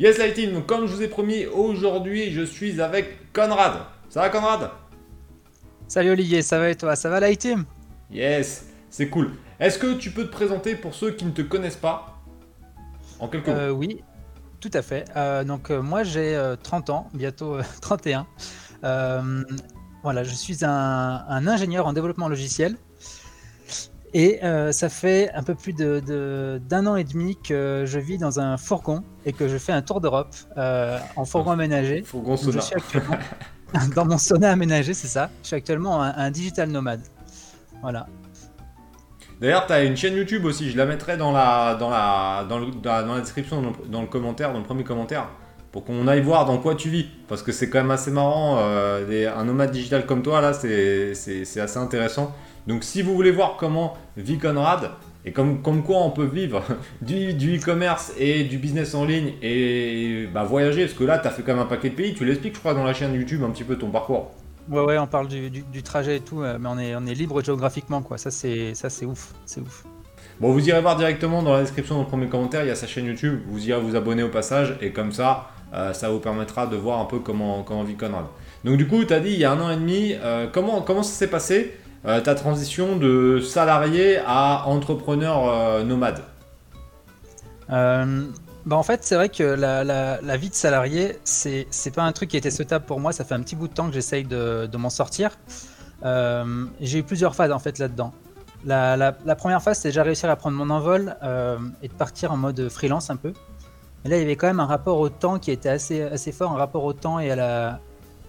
Yes, donc comme je vous ai promis, aujourd'hui je suis avec Conrad. Ça va Conrad? Salut Olivier, ça va et toi? Ça va team Yes, c'est cool. Est-ce que tu peux te présenter pour ceux qui ne te connaissent pas? En quelques mots. Euh, oui, tout à fait. Euh, donc euh, moi j'ai euh, 30 ans, bientôt euh, 31. Euh, voilà, je suis un, un ingénieur en développement logiciel. Et euh, ça fait un peu plus de- de- d'un an et demi que je vis dans un fourgon et que je fais un tour d'Europe euh, en fourgon aménagé. Fourgon actuellement dans mon sauna aménagé, c'est ça. Je suis actuellement un, un digital nomade. Voilà. D'ailleurs, tu as une chaîne YouTube aussi, je la mettrai dans la, dans la, dans le- dans la, dans la description, dans le, dans le commentaire, dans le premier commentaire, pour qu'on aille voir dans quoi tu vis. Parce que c'est quand même assez marrant, euh, des- un nomade digital comme toi, là, c'est assez intéressant. Donc si vous voulez voir comment vit Conrad, et comme, comme quoi on peut vivre du du e-commerce et du business en ligne, et bah, voyager, parce que là, tu as fait quand même un paquet de pays, tu l'expliques, je crois, dans la chaîne YouTube, un petit peu ton parcours. Ouais, ouais, on parle du, du- du trajet et tout, euh, mais on est, on est libre géographiquement, quoi. Ça, c'est, ça, c'est ouf. C'est ouf. Bon, vous irez voir directement dans la description, dans le premier commentaire, il y a sa chaîne YouTube. Vous irez vous abonner au passage et comme ça, euh, ça vous permettra de voir un peu comment, comment vit Conrad. Donc, du coup, tu as dit il y a un an et demi, euh, comment, comment ça s'est passé euh, ta transition de salarié à entrepreneur euh, nomade Euh, bah, en fait, c'est vrai que la, vie de salarié, c'est, c'est pas un truc qui était souhaitable pour moi. Ça fait un petit bout de temps que j'essaye de, m'en sortir. J'ai eu plusieurs phases, en fait, là-dedans. La, première phase, c'est déjà réussir à prendre mon envol et de partir en mode freelance un peu. Et là, il y avait quand même un rapport au temps qui était assez, assez fort, un rapport au temps et à, la,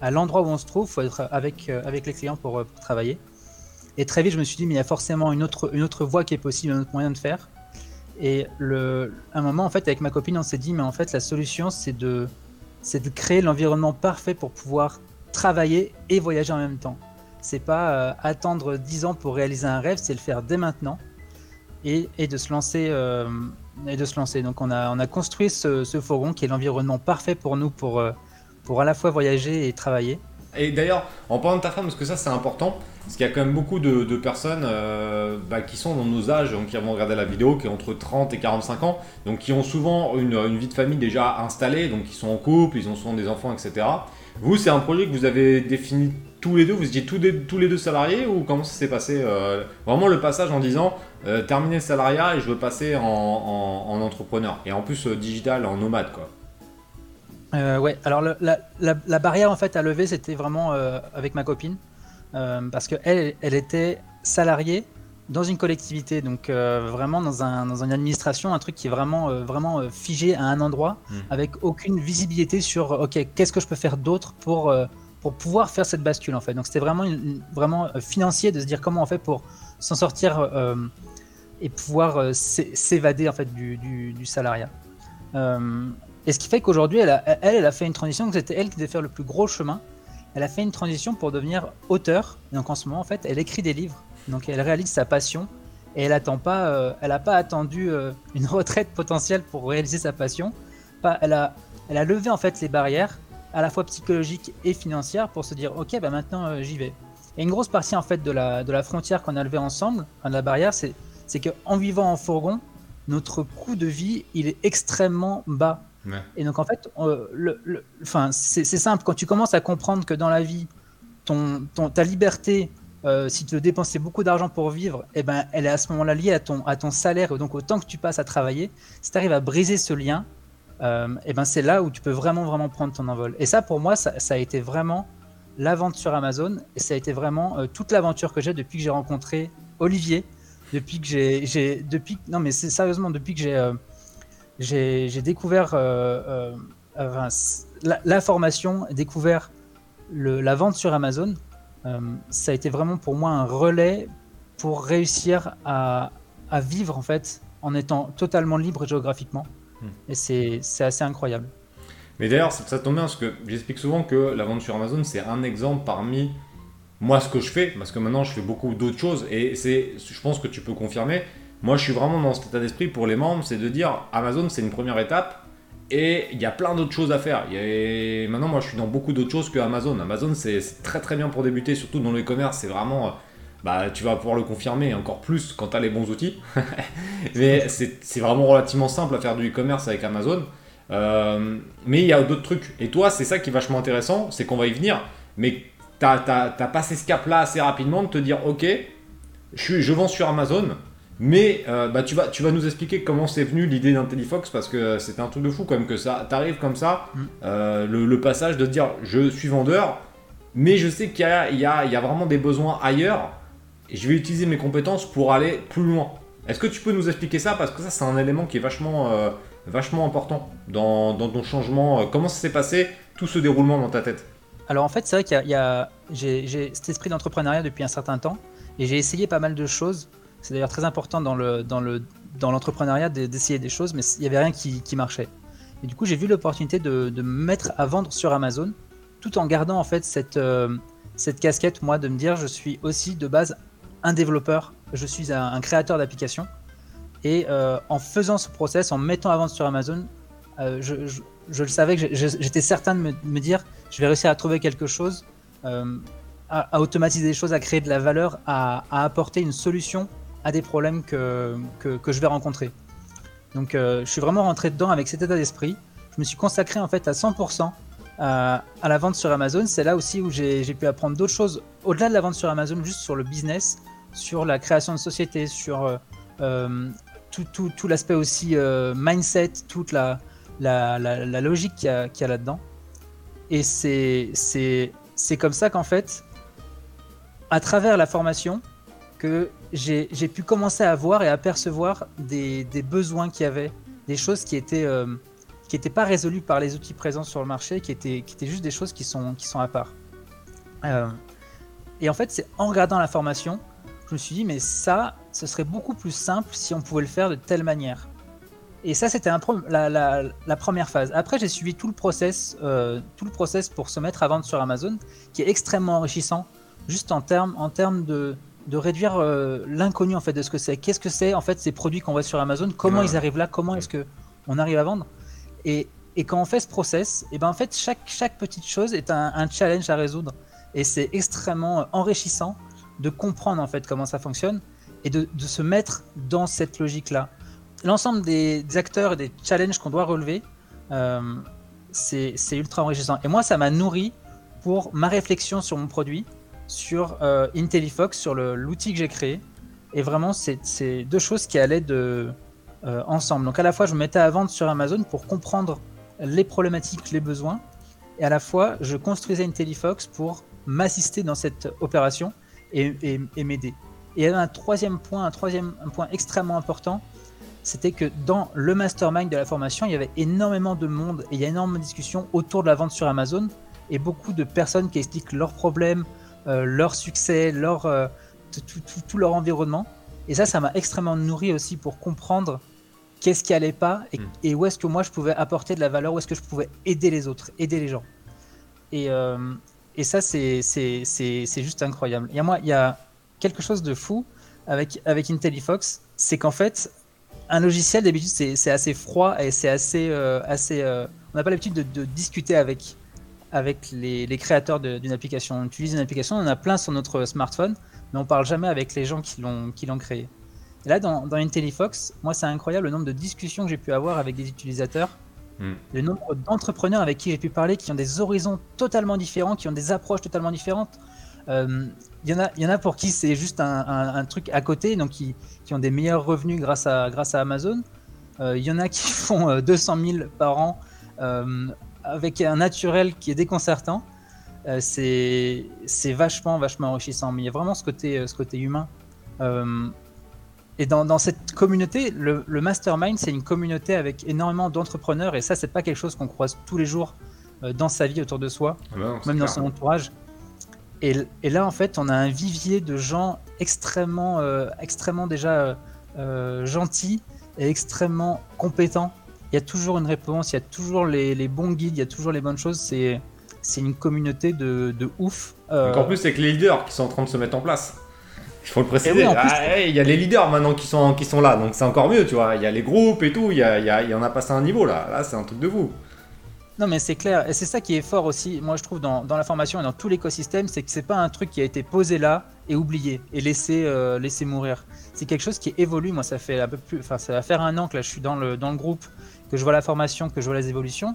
à l'endroit où on se trouve. Il faut être avec, avec les clients pour travailler. Et très vite, je me suis dit, mais il y a forcément une autre, une autre voie qui est possible, un autre moyen de faire. Et le, à un moment, en fait, avec ma copine, on s'est dit, mais en fait, la solution, c'est de, c'est de créer l'environnement parfait pour pouvoir travailler et voyager en même temps. C'est pas euh, attendre 10 ans pour réaliser un rêve, c'est le faire dès maintenant et, et de se lancer. euh, et de se lancer. Donc, on a, on a construit ce, ce fourgon qui est l'environnement parfait pour nous pour, euh, pour à la fois voyager et travailler. Et d'ailleurs, en parlant de ta femme, parce que ça c'est important, parce qu'il y a quand même beaucoup de, personnes euh, bah, qui sont dans nos âges, qui vont regarder la vidéo, qui ont entre 30 et 45 ans, donc qui ont souvent une, vie de famille déjà installée, donc qui sont en couple, ils ont souvent des enfants, etc. Vous, c'est un projet que vous avez défini tous les deux, vous étiez tous, les deux salariés, ou comment ça s'est passé euh, Vraiment le passage en disant, euh, terminer le salariat et je veux passer en, en- en entrepreneur, et en plus euh, digital, en nomade, quoi. Ouais, alors la, la- barrière en fait à lever, c'était vraiment avec ma copine, parce que elle, elle était salariée dans une collectivité, donc euh, vraiment dans, un, dans une administration, un truc qui est vraiment, euh, vraiment euh, figé à un endroit, Mm. avec aucune visibilité sur, ok, qu'est-ce que je peux faire d'autre pour, euh, pour pouvoir faire cette bascule en fait. Donc c'était vraiment, une- une- vraiment euh, financier de se dire comment on fait pour s'en sortir euh, et pouvoir euh, s'é- s'évader en fait du, du, du salariat. Euh, et ce qui fait qu'aujourd'hui, elle, a- elle, elle a fait une transition, que c'était elle qui devait faire le plus gros chemin. Elle a fait une transition pour devenir auteur. Donc en ce moment, en fait, elle écrit des livres. Donc elle réalise sa passion. Et elle pas, euh, elle n'a pas attendu euh, une retraite potentielle pour réaliser sa passion. Pas, elle, a, elle a levé en fait les barrières, à la fois psychologiques et financières, pour se dire ok, bah maintenant euh, j'y vais. Et une grosse partie en fait de la, de la frontière qu'on a levée ensemble, enfin, de la barrière, c'est qu'en vivant en fourgon, notre coût de vie il est extrêmement bas. Et donc en fait, euh, c'est simple, quand tu commences à comprendre que dans la vie, ta liberté, euh, si tu veux beaucoup d'argent pour vivre, eh ben, elle est à ce moment-là liée à ton, à ton salaire, donc au temps que tu passes à travailler. Si tu arrives à briser ce lien, euh, eh ben, c'est là où tu peux vraiment, vraiment prendre ton envol. Et ça, pour moi, ça, a été vraiment l'aventure Amazon, et ça a été vraiment euh, toute l'aventure que j'ai depuis que j'ai rencontré Olivier, depuis que j'ai, non mais sérieusement depuis que j'ai, euh, j'ai, découvert euh, euh, enfin, c- la, la formation, découvert le- la vente sur Amazon. euh, ça a été vraiment pour moi un relais pour réussir à, à vivre en fait en étant totalement libre géographiquement. Hmm. Et c'est, c'est assez incroyable. Mais d'ailleurs, ça, ça tombe bien parce que j'explique souvent que la vente sur Amazon, c'est un exemple parmi moi ce que je fais, parce que maintenant je fais beaucoup d'autres choses et c'est, je pense que tu peux confirmer. Moi, je suis vraiment dans cet état d'esprit pour les membres, c'est de dire Amazon, c'est une première étape et il y a plein d'autres choses à faire. Maintenant, moi, je suis dans beaucoup d'autres choses que Amazon. Amazon, c'est très très bien pour débuter, surtout dans le e-commerce. C'est vraiment, euh, bah, tu vas pouvoir le confirmer encore plus quand tu as les bons outils. Mais c'est vraiment relativement simple à faire du e-commerce avec Amazon. Euh, mais il y a d'autres trucs. Et toi, c'est ça qui est vachement intéressant, c'est qu'on va y venir. Mais t'as as, passé ce cap-là assez rapidement de te dire, ok, je, je vends sur Amazon. Mais euh, bah, tu, vas, tu vas nous expliquer comment c'est venu l'idée d'IntelliFox parce que c'était un truc de fou quand même que ça t'arrive comme ça, mm. euh, le, passage de dire je suis vendeur, mais je sais qu'il y, y, a, vraiment des besoins ailleurs et je vais utiliser mes compétences pour aller plus loin. Est-ce que tu peux nous expliquer ça? Parce que ça, c'est un élément qui est vachement, euh, vachement important dans, ton changement. Comment ça s'est passé, tout ce déroulement dans ta tête? Alors en fait, c'est vrai qu'il y a, j'ai cet esprit d'entrepreneuriat depuis un certain temps et j'ai essayé pas mal de choses. C'est d'ailleurs très important dans le dans le dans l'entrepreneuriat d'essayer des choses, mais il n'y avait rien qui, qui, marchait. Et du coup, j'ai vu l'opportunité de, de, me mettre à vendre sur Amazon, tout en gardant en fait cette euh, cette casquette, moi, de me dire, je suis aussi de base un développeur, je suis un, créateur d'applications. Et euh, en faisant ce process, en mettant à vendre sur Amazon, euh, je, je, le savais j'étais certain de me, me, dire, je vais réussir à trouver quelque chose, à, automatiser des choses, à créer de la valeur, à, à apporter une solution à des problèmes que, que, je vais rencontrer. Donc euh, je suis vraiment rentré dedans avec cet état d'esprit. Je me suis consacré en fait à 100% à, à la vente sur Amazon. C'est là aussi où j'ai pu apprendre d'autres choses au-delà de la vente sur Amazon, juste sur le business, sur la création de société, sur euh, euh, tout, tout, tout l'aspect aussi mindset, toute la, la, la, logique qu'il y a, a là-dedans. Et c'est comme ça qu'en fait, à travers la formation, que j'ai pu commencer à voir et à percevoir des, besoins qu'il y avait, des choses qui étaient euh, qui n'étaient pas résolues par les outils présents sur le marché, qui étaient, qui étaient juste des choses qui sont, qui sont à part. Euh, et en fait, c'est en regardant la formation, je me suis dit, mais ça, ce serait beaucoup plus simple si on pouvait le faire de telle manière. Et ça, c'était la, la, la, première phase. Après, j'ai suivi tout le process, euh, tout le process pour se mettre à vendre sur Amazon, qui est extrêmement enrichissant, juste en termes en termes de, de réduire euh, l'inconnu en fait de ce que c'est. Qu'est-ce que c'est en fait ces produits qu'on voit sur Amazon? Comment ils arrivent là? Comment est-ce que on arrive à vendre? Et, et, quand on fait ce process, et ben en fait chaque chaque petite chose est un, challenge à résoudre. Et c'est extrêmement enrichissant de comprendre en fait comment ça fonctionne et de, de se mettre dans cette logique là. L'ensemble des, acteurs et des challenges qu'on doit relever, euh, c'est ultra enrichissant. Et moi, ça m'a nourri pour ma réflexion sur mon produit, sur euh, IntelliFox, sur l'outil que j'ai créé. Et vraiment, c'est deux choses qui allaient de, euh, ensemble. Donc à la fois, je me mettais à vendre sur Amazon pour comprendre les problématiques, les besoins, et à la fois, je construisais IntelliFox pour m'assister dans cette opération et, m'aider. Et il y avait un troisième point, un troisième point extrêmement important, c'était que dans le mastermind de la formation, il y avait énormément de monde et il y a énormément de discussions autour de la vente sur Amazon et beaucoup de personnes qui expliquent leurs problèmes, leur succès, leur, euh, tout, leur environnement. Et ça, ça m'a extrêmement nourri aussi pour comprendre qu'est-ce qui allait pas et, hmm. où est-ce que moi je pouvais apporter de la valeur, où est-ce que je pouvais aider les autres, aider les gens. Et, euh, et ça, c'est juste incroyable. Et moi, il y a quelque chose de fou avec, avec IntelliFox, c'est qu'en fait, un logiciel, d'habitude, c'est assez froid et c'est assez. assez on n'a pas l'habitude de, de, discuter avec avec les, créateurs d'une application. On utilise une application, on en a plein sur notre smartphone, mais on parle jamais avec les gens qui l'ont créé. Et là, dans, dans IntelliFox, moi, c'est incroyable le nombre de discussions que j'ai pu avoir avec des utilisateurs, hmm. le nombre d'entrepreneurs avec qui j'ai pu parler, qui ont des horizons totalement différents, qui ont des approches totalement différentes. Il euh, y, en a, y en a pour qui c'est juste un, truc à côté, donc qui, qui, ont des meilleurs revenus grâce à, grâce à Amazon. Il euh, y en a qui font 200 euh, 000 par an avec un naturel qui est déconcertant. Euh, c'est vachement, vachement enrichissant. Mais il y a vraiment ce côté, euh, ce côté humain. Euh, et dans, dans, cette communauté, le, mastermind, c'est une communauté avec énormément d'entrepreneurs. Et ça, c'est pas quelque chose qu'on croise tous les jours dans sa vie autour de soi, ah bah même dans son entourage. Et, et, là, en fait, on a un vivier de gens extrêmement, extrêmement déjà gentils et extrêmement compétents il y a toujours une réponse, il y a toujours les, bons guides, il y a toujours les bonnes choses. C'est c'est une communauté de, de ouf. Euh... en plus, c'est que les leaders qui sont en train de se mettre en place. Il faut le préciser. Ah, il y a les leaders maintenant qui sont, qui sont là, donc c'est encore mieux, tu vois. Il y a les groupes et tout, il y, a, il y, en a passé un niveau là. Là, c'est un truc de vous. Non, mais c'est clair. Et c'est ça qui est fort aussi, moi je trouve, dans, dans la formation et dans tout l'écosystème, c'est que c'est pas un truc qui a été posé là et oublié et laissé, euh, laissé mourir. C'est quelque chose qui évolue. Moi, ça fait un peu plus. Enfin, ça va faire un an que là, je suis dans le, dans le groupe que je vois la formation, que je vois les évolutions,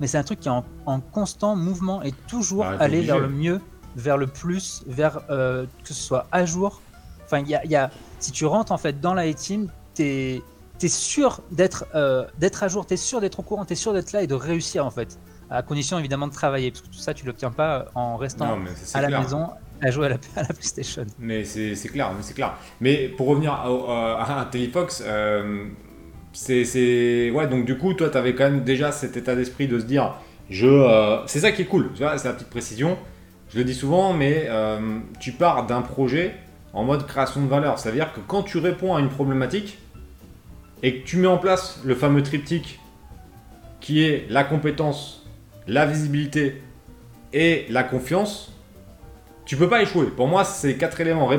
mais c'est un truc qui est en, constant mouvement et toujours aller vers le mieux, vers le plus, vers euh, que ce soit à jour. Enfin, il y a, si tu rentres en fait dans la team, t'es es sûr d'être euh, d'être à jour, t'es sûr d'être au courant, t'es sûr d'être là et de réussir en fait, à condition évidemment de travailler, parce que tout ça tu l'obtiens pas en restant à la maison à jouer à la, à la PlayStation. Mais c'est clair, c'est clair. Mais pour revenir à, à, Telefox, euh, c'est ouais donc du coup toi tu avais quand même déjà cet état d'esprit de se dire je euh, c'est ça qui est cool, c'est la petite précision. Je le dis souvent, mais euh, tu pars d'un projet en mode création de valeur. Ça veut dire que quand tu réponds à une problématique et que tu mets en place le fameux triptyque qui est la compétence, la visibilité et la confiance, tu peux pas échouer. Pour moi, c'est quatre éléments.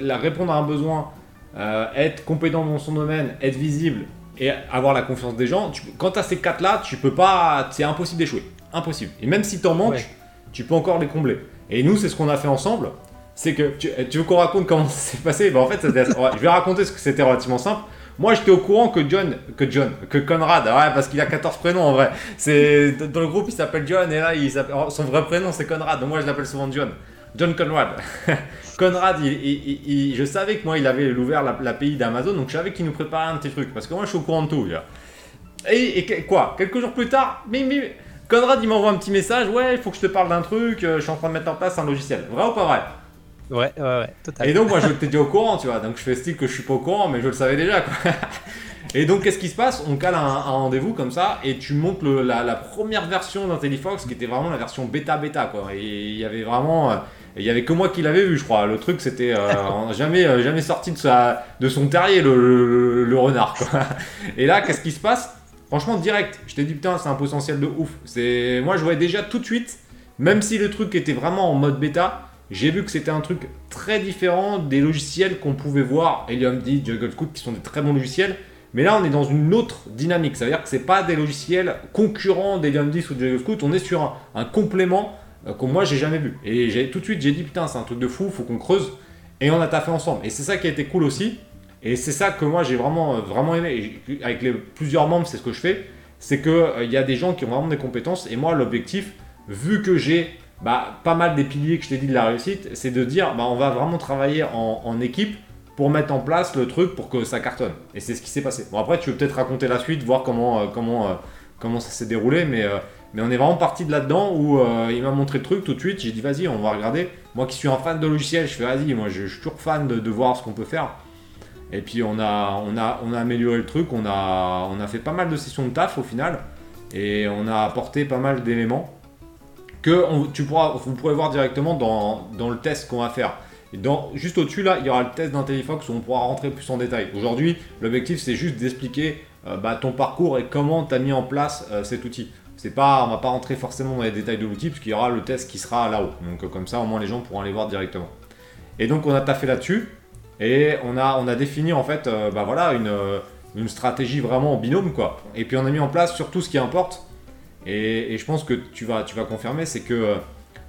La, répondre à un besoin, euh, être compétent dans son domaine, être visible et avoir la confiance des gens. quand tu as ces quatre-là, tu peux pas. C'est impossible d'échouer. Impossible. Et même si tu en manques, tu peux encore les combler. Et nous, c'est ce qu'on a fait ensemble. C'est que tu, veux qu'on raconte comment ça s'est passé? Ben, En fait, je vais raconter ce que c'était relativement simple. Moi, j'étais au courant que John, que John, que Conrad, ouais, parce qu'il a 14 prénoms en vrai. C'est dans le groupe, il s'appelle John et là, il son vrai prénom c'est Conrad. Donc moi, je l'appelle souvent John. John Conrad. Conrad, il, je savais que moi, il avait ouvert l'API d'Amazon, donc je savais qu'il nous préparait un petit truc. Parce que moi, je suis au courant de tout. Et, quoi Quelques jours plus tard, mais, Conrad, il m'envoie un petit message. Ouais, il faut que je te parle d'un truc. Euh, je suis en train de mettre en place un logiciel. Vrai ou pas vrai? Ouais, ouais, ouais, totalement. Et donc, moi, je t'ai dit au courant, tu vois. Donc, je fais style que je suis pas au courant, mais je le savais déjà, quoi. Et donc, qu'est-ce qui se passe? On cale un, rendez-vous comme ça, et tu montes la, première version d'IntelliFox, qui était vraiment la version bêta-bêta, quoi. Et il y avait vraiment. Euh, il y avait que moi qui l'avais vu, je crois. Le truc, c'était euh, jamais, euh, jamais sorti de, sa, de son terrier, le, renard. Quoi. Et là, qu'est-ce qui se passe? Franchement, direct. Je t'ai dit, putain, c'est un potentiel de ouf. C'est, moi, je voyais déjà tout de suite, même si le truc était vraiment en mode bêta, j'ai vu que c'était un truc très différent des logiciels qu'on pouvait voir, Helium D, Jungle Scout, qui sont des très bons logiciels. Mais là, on est dans une autre dynamique. Ça veut dire que c'est pas des logiciels concurrents d'Helium 10 ou de Jungle Scout. On est sur un, un complément que moi j'ai jamais vu. Et tout de suite j'ai dit putain c'est un truc de fou, faut qu'on creuse. Et on a taffé ensemble. Et c'est ça qui a été cool aussi. Et c'est ça que moi j'ai vraiment, euh, vraiment aimé. avec plusieurs membres, c'est ce que je fais. C'est qu'il euh, il y a des gens qui ont vraiment des compétences. Et moi, l'objectif, vu que j'ai bah, pas mal des piliers que je t'ai dit de la réussite, c'est de dire bah, on va vraiment travailler en, équipe pour mettre en place le truc pour que ça cartonne. Et c'est ce qui s'est passé. Bon, après, tu veux peut-être raconter la suite, voir comment, comment, comment ça s'est déroulé. Mais mais on est vraiment parti de là-dedans où euh, il m'a montré le truc tout de suite. J'ai dit, vas-y, on va regarder. Moi qui suis un fan de logiciel, je fais, vas-y, moi je, suis toujours fan de, voir ce qu'on peut faire. Et puis on a, on, a, on a amélioré le truc, on a, on a fait pas mal de sessions de taf au final. Et on a apporté pas mal d'éléments que tu pourras, vous pourrez voir directement dans, dans le test qu'on va faire. Juste au-dessus là, il y aura le test d'IntelliFox où on pourra rentrer plus en détail. Aujourd'hui, l'objectif c'est juste d'expliquer euh, bah, ton parcours et comment tu as mis en place euh, cet outil. C'est pas, on va pas rentrer forcément dans les détails de l'outil puisqu'il y aura le test qui sera là-haut. Donc euh, comme ça, au moins les gens pourront aller voir directement. Et donc on a taffé là-dessus et on a, on a défini en fait, euh, bah voilà, une, euh, une, stratégie vraiment en binôme quoi. Et puis on a mis en place surtout ce qui importe. Et, je pense que tu vas, tu vas confirmer, c'est que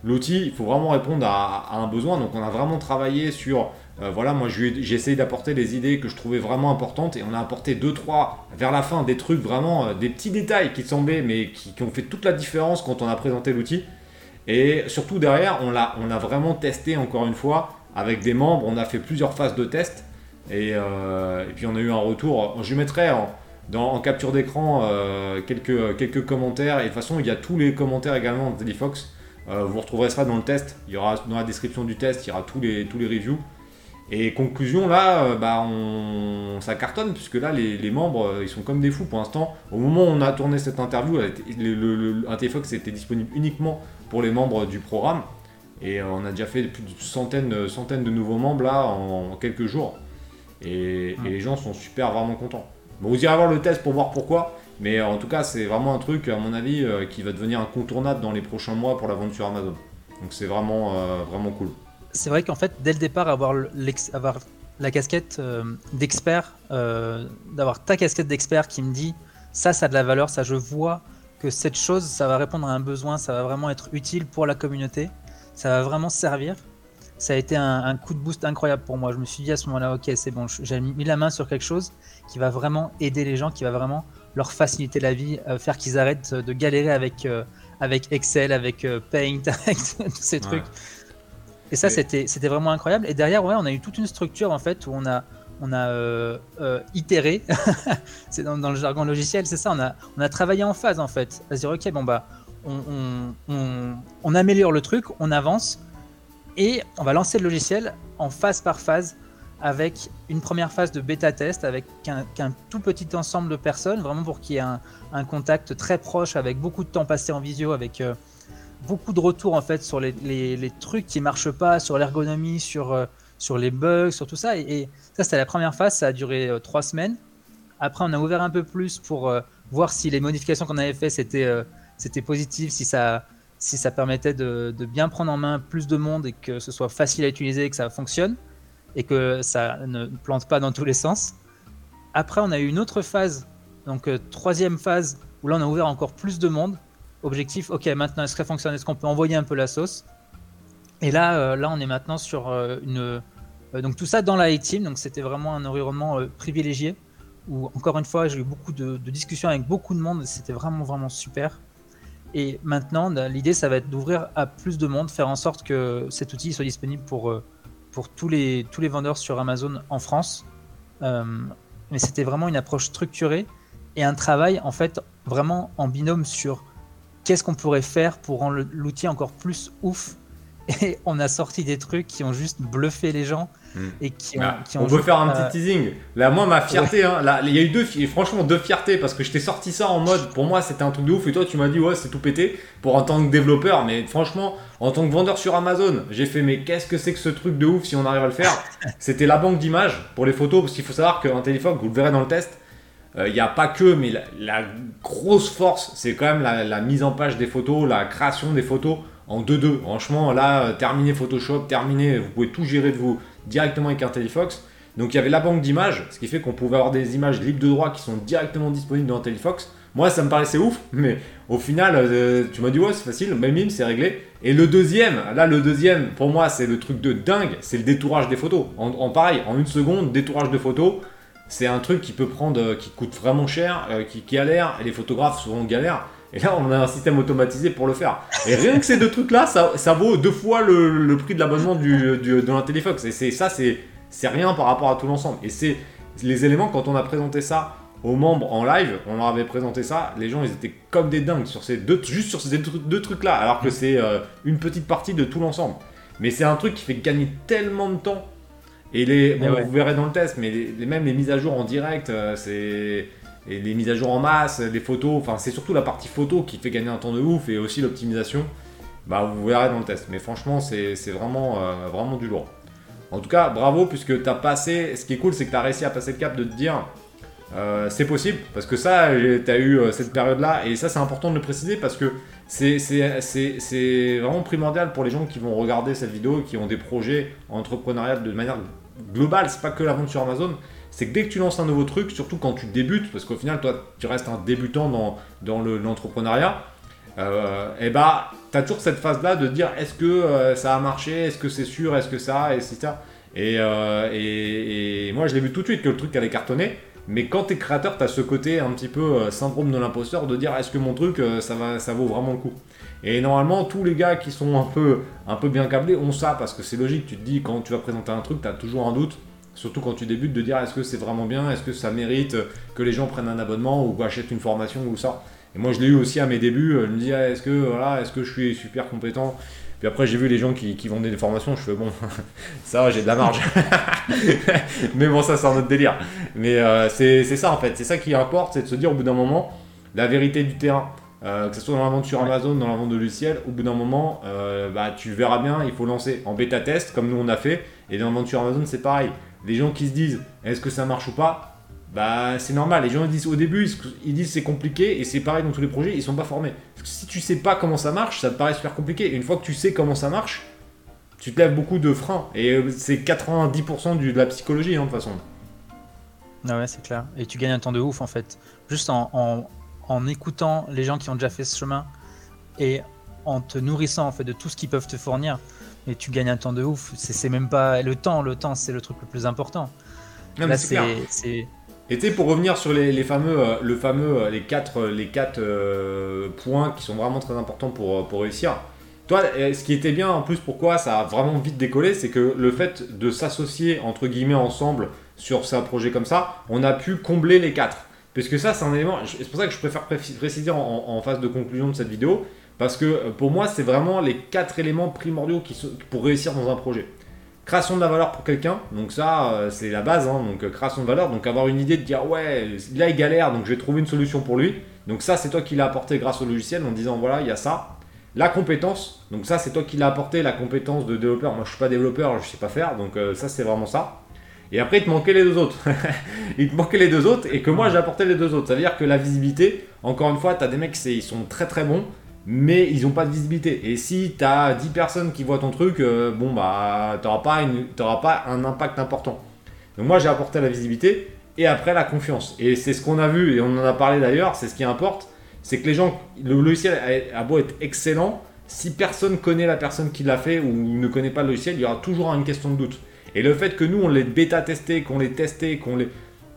l'outil, il faut vraiment répondre à, à, un besoin. Donc on a vraiment travaillé sur euh, voilà, moi j'ai essayé d'apporter des idées que je trouvais vraiment importantes et on a apporté deux trois vers la fin des trucs vraiment euh, des petits détails qui semblaient mais qui, ont fait toute la différence quand on a présenté l'outil. Et surtout derrière, on a vraiment testé encore une fois avec des membres. On a fait plusieurs phases de test et, euh, puis on a eu un retour. Je mettrai en, capture d'écran quelques, commentaires et de toute façon il y a tous les commentaires également de Fox. vous retrouverez ça dans le test. Il y aura dans la description du test, il y aura tous les, tous les reviews. Et conclusion, là, euh, bah, on, ça cartonne, puisque là, les, membres, euh, ils sont comme des fous pour l'instant. Au moment où on a tourné cette interview, le, TFOX était disponible uniquement pour les membres du programme. Et euh, on a déjà fait plus de centaines, centaines de nouveaux membres là en, quelques jours. Et, les gens sont super vraiment contents. Bon, vous irez voir le test pour voir pourquoi. Mais en tout cas, c'est vraiment un truc, à mon avis, qui va devenir incontournable dans les prochains mois pour la vente sur Amazon. Donc c'est vraiment, vraiment cool c'est vrai qu'en fait, dès le départ, avoir, avoir la casquette euh, d'expert, euh, d'avoir ta casquette d'expert qui me dit ça, ça a de la valeur, ça, je vois que cette chose, ça va répondre à un besoin, ça va vraiment être utile pour la communauté, ça va vraiment servir. Ça a été un, coup de boost incroyable pour moi. Je me suis dit à ce moment-là, ok, c'est bon, j'ai mis la main sur quelque chose qui va vraiment aider les gens, qui va vraiment leur faciliter la vie, faire qu'ils arrêtent de galérer avec, avec Excel, avec Paint, avec tous ces trucs. Et ça, c'était c'était vraiment incroyable. Et derrière, ouais, on a eu toute une structure en fait où on a on a euh, euh, itéré, c'est dans, le jargon logiciel, c'est ça, on a, on a travaillé en phase en fait. À dire, ok, bon bah, on, améliore le truc, on avance, et on va lancer le logiciel en phase par phase, avec une première phase de bêta test, avec qu'un tout petit ensemble de personnes, vraiment pour qu'il y ait un, contact très proche, avec beaucoup de temps passé en visio, avec euh, beaucoup de retours en fait sur les, trucs qui marchent pas, sur l'ergonomie, sur sur les bugs, sur tout ça. Et, ça, c'était la première phase, ça a duré euh, trois semaines. Après, on a ouvert un peu plus pour euh, voir si les modifications qu'on avait fait c'était euh, c'était si ça, permettait de, de, bien prendre en main plus de monde et que ce soit facile à utiliser que ça fonctionne et que ça ne plante pas dans tous les sens. Après, on a eu une autre phase, donc troisième phase, où là, on a ouvert encore plus de monde. Objectif, ok, maintenant, est-ce que ça fonctionne Est-ce qu'on peut envoyer un peu la sauce? Et là, euh, là, on est maintenant sur euh, une. Euh, donc tout ça dans la A-Team, donc c'était vraiment un environnement privilégié où encore une fois j'ai eu beaucoup de, discussions avec beaucoup de monde, c'était vraiment vraiment super. Et maintenant, l'idée, ça va être d'ouvrir à plus de monde, faire en sorte que cet outil soit disponible pour, pour tous, les, tous les vendeurs sur Amazon en France. mais c'était vraiment une approche structurée et un travail, en fait, vraiment en binôme sur qu'est-ce qu'on pourrait faire pour rendre l'outil encore plus ouf et on a sorti des trucs qui ont juste bluffé les gens hmm. et qui ont, bah, on peut faire un petit teasing. Là moi ma fierté hein, là il y a eu deux franchement deux fiertés parce que je t'ai sorti ça en mode pour moi c'était un truc de ouf et toi tu m'as dit ouais c'est tout pété pour en tant que développeur mais franchement en tant que vendeur sur Amazon j'ai fait mais qu'est-ce que c'est que ce truc de ouf si on arrive à le faire? C'était la banque d'images pour les photos parce qu'il faut savoir qu'un téléphone vous le verrez dans le test il n'y a pas que, mais la, grosse force, c'est quand même la, mise en page des photos, la création des photos en 2-2. Franchement, là, terminé Photoshop, terminé, vous pouvez tout gérer de vous directement avec un Telefox. Donc il y avait la banque d'images, ce qui fait qu'on pouvait avoir des images libres de droit qui sont directement disponibles dans Telefox. Moi, ça me paraissait ouf, mais au final, euh, tu m'as dit ouais, c'est facile, même c'est réglé. Et le deuxième, là, le deuxième, pour moi, c'est le truc de dingue, c'est le détourage des photos. En, pareil, en une seconde, détourage de photos, c'est un truc qui peut prendre, euh, qui coûte vraiment cher, euh, qui, qui galère, et les photographes souvent galèrent. Et là, on a un système automatisé pour le faire. Et rien que ces deux trucs-là, ça, vaut deux fois le, prix de l'abonnement du, de l'Intellifox. Et c'est ça, c'est rien par rapport à tout l'ensemble. Et c'est les éléments, quand on a présenté ça aux membres en live, on leur avait présenté ça, les gens, ils étaient comme des dingues sur ces deux, juste sur ces deux, trucs-là, alors que c'est euh, une petite partie de tout l'ensemble. Mais c'est un truc qui fait gagner tellement de temps. Et les, bon, vous verrez dans le test, mais les, même les mises à jour en direct, euh, c'est et les mises à jour en masse, les photos, enfin c'est surtout la partie photo qui fait gagner un temps de ouf et aussi l'optimisation. Bah vous verrez dans le test. Mais franchement c'est vraiment, euh, vraiment du lourd. En tout cas bravo puisque tu as passé, ce qui est cool c'est que tu as réussi à passer le cap de te dire euh, c'est possible. Parce que ça, tu as eu euh, cette période-là et ça c'est important de le préciser parce que c'est vraiment primordial pour les gens qui vont regarder cette vidéo qui ont des projets entrepreneuriales de manière globale. C'est pas que la vente sur Amazon c'est que dès que tu lances un nouveau truc, surtout quand tu débutes, parce qu'au final, toi, tu restes un débutant dans, dans l'entrepreneuriat, euh, et bah, tu as toujours cette phase-là de dire est-ce que euh, ça a marché, est-ce que c'est sûr, est-ce que ça, et ça. Euh, et, et, moi, je l'ai vu tout de suite que le truc allait cartonner. Mais quand tu es créateur, tu as ce côté un petit peu euh, syndrome de l'imposteur de dire est-ce que mon truc, ça, va, ça vaut vraiment le coup. Et normalement, tous les gars qui sont un peu, bien câblés ont ça, parce que c'est logique, tu te dis quand tu vas présenter un truc, tu as toujours un doute. Surtout quand tu débutes, de dire est-ce que c'est vraiment bien, est-ce que ça mérite que les gens prennent un abonnement ou achètent une formation ou ça? Et moi je l'ai eu aussi à mes débuts, je me dis est-ce que voilà, est-ce que je suis super compétent? Puis après j'ai vu les gens qui, qui, vendaient des formations, je fais bon, ça j'ai de la marge. Mais bon ça c'est un autre délire. Mais euh, c'est ça en fait, c'est ça qui importe, c'est de se dire au bout d'un moment, la vérité du terrain. Euh, que ce soit dans la vente sur Amazon, dans la vente de Luciel, au bout d'un moment, euh, bah, tu verras bien, il faut lancer en bêta test, comme nous on a fait, et dans la vente sur Amazon c'est pareil les gens qui se disent est-ce que ça marche ou pas? Bah c'est normal, les gens ils disent au début, ils disent c'est compliqué et c'est pareil dans tous les projets, ils sont pas formés. Parce que si tu sais pas comment ça marche, ça te paraît super compliqué. Et une fois que tu sais comment ça marche, tu te lèves beaucoup de freins. Et euh, c'est 90% de la psychologie hein, de toute façon. Ah ouais, c'est clair. Et tu gagnes un temps de ouf en fait. Juste en, en, écoutant les gens qui ont déjà fait ce chemin et en te nourrissant en fait de tout ce qu'ils peuvent te fournir et tu gagnes un temps de ouf. C'est même pas le temps, le temps c'est le truc le plus important. Là c'est Et tu sais, pour revenir sur les, les fameux, euh, le fameux, euh, les quatre, euh, les quatre euh, points qui sont vraiment très importants pour, pour réussir. Toi, ce qui était bien en plus, pourquoi ça a vraiment vite décollé, c'est que le fait de s'associer entre guillemets ensemble sur un projet comme ça, on a pu combler les quatre. Parce que ça, c'est un élément. C'est pour ça que je préfère préciser en, phase de conclusion de cette vidéo, parce que euh, pour moi, c'est vraiment les quatre éléments primordiaux qui pour réussir dans un projet. Création de la valeur pour quelqu'un, donc ça euh, c'est la base, hein, donc euh, création de valeur, donc avoir une idée de dire ouais là il galère donc je vais trouver une solution pour lui, donc ça c'est toi qui l'as apporté grâce au logiciel en disant voilà il y a ça. La compétence, donc ça c'est toi qui l'as apporté la compétence de développeur, moi je suis pas développeur, je sais pas faire, donc ça c'est vraiment ça. Et après il te manquait les deux autres, il te manquait les deux autres et que moi j'ai apporté les deux autres, ça veut dire que la visibilité, encore une fois tu as des mecs ils sont très très bons, mais ils n'ont pas de visibilité. Et si tu as 10 personnes qui voient ton truc, euh, bon bah tu n'auras pas, pas un impact important. Donc moi j'ai apporté la visibilité et après la confiance. Et c'est ce qu'on a vu et on en a parlé d'ailleurs, c'est ce qui importe, c'est que les gens, le logiciel a, a beau être excellent, si personne connaît la personne qui l'a fait ou ne connaît pas le logiciel, il y aura toujours une question de doute. Et le fait que nous on les bêta testé, qu'on les testé, qu'on les,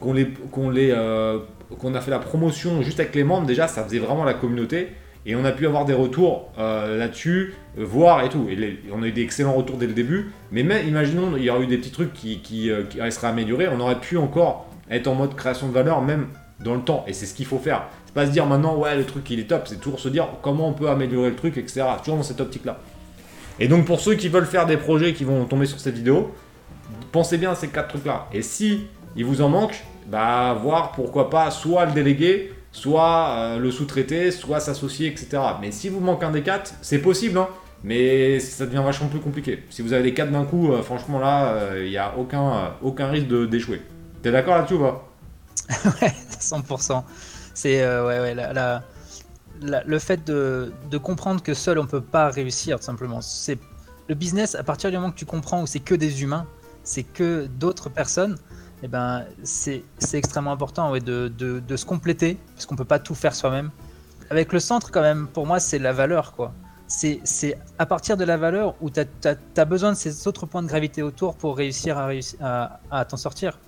qu'on les, qu'on les, euh, qu'on a fait la promotion juste avec les membres, déjà ça faisait vraiment la communauté. Et on a pu avoir des retours euh, là-dessus, euh, voir et tout. On a eu des excellents retours dès le début. Mais même, imaginons, il y aurait eu des petits trucs qui, qui, qui seraient améliorés. On aurait pu encore être en mode création de valeur, même dans le temps. Et c'est ce qu'il faut faire. C'est pas se dire maintenant, ouais, le truc il est top. C'est toujours se dire comment on peut améliorer le truc, etc. Toujours dans cette optique-là. Et donc, pour ceux qui veulent faire des projets qui vont tomber sur cette vidéo, pensez bien à ces quatre trucs-là. Et si il vous en manque, bah, voir pourquoi pas soit le déléguer, soit euh, le sous-traiter, soit s'associer, etc. Mais si vous manque un des quatre, c'est possible, hein, mais ça devient vachement plus compliqué. Si vous avez les quatre d'un coup, euh, franchement là, il n'y a aucun, euh, aucun risque d'échouer. T'es d'accord là-dessus ou pas? Ouais, 100%. C'est euh, ouais, ouais, la- le fait de, de comprendre que seul on peut pas réussir, tout simplement. C'est le business. À partir du moment que tu comprends où c'est que des humains, c'est que d'autres personnes. Et ben, c'est extrêmement important de, de, de se compléter parce qu'on peut pas tout faire soi-même. Avec le centre, quand même, pour moi, c'est la valeur, quoi. C'est à partir de la valeur où tu as, besoin de ces autres points de gravité autour pour réussir à, à, t'en sortir.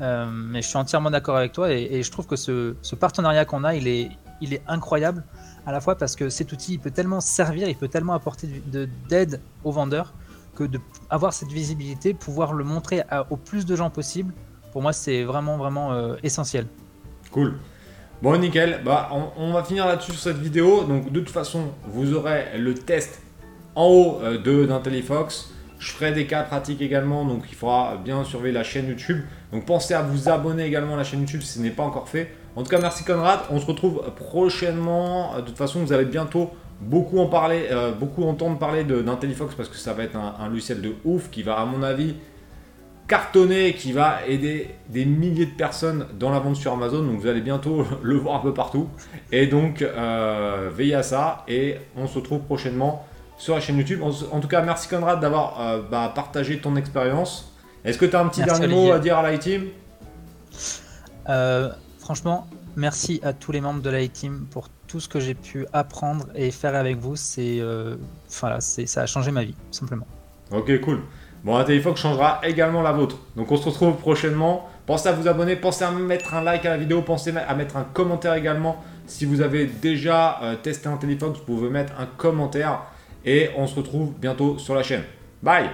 Euh, mais je suis entièrement d'accord avec toi et, je trouve que ce, ce partenariat qu'on a, il est, il est incroyable à la fois parce que cet outil il peut tellement servir, il peut tellement apporter d'aide aux vendeurs que de avoir cette visibilité, pouvoir le montrer à- au plus de gens possible, pour moi c'est vraiment vraiment euh, essentiel. Cool. Bon, nickel. Bah, on, va finir là-dessus sur cette vidéo. Donc, de toute façon, vous aurez le test en haut euh, de d'IntelliFox. Je ferai des cas pratiques également, donc il faudra bien surveiller la chaîne YouTube. Donc, pensez à vous abonner également à la chaîne YouTube si ce n'est pas encore fait. En tout cas, merci Conrad. On se retrouve prochainement. De toute façon, vous allez bientôt beaucoup en parler, euh, beaucoup entendre parler d'IntelliFox parce que ça va être un, un logiciel de ouf qui va, à mon avis, cartonné qui va aider des milliers de personnes dans la vente sur Amazon. Donc vous allez bientôt le voir un peu partout. Et donc euh, veillez à ça et on se retrouve prochainement sur la chaîne YouTube. En, en tout cas, merci Conrad d'avoir euh, bah, partagé ton expérience. Est-ce que tu as un petit Merci, dernier mot à dire à la team Euh, franchement, merci à tous les membres de la team pour tout ce que j'ai pu apprendre et faire avec vous. C'est, euh, ça a changé ma vie, simplement. Ok, cool. Bon, IntelliFox changera également la vôtre. Donc on se retrouve prochainement. Pensez à vous abonner, pensez à mettre un like à la vidéo, pensez à mettre un commentaire également. Si vous avez déjà euh, testé IntelliFox, vous pouvez mettre un commentaire. Et on se retrouve bientôt sur la chaîne. Bye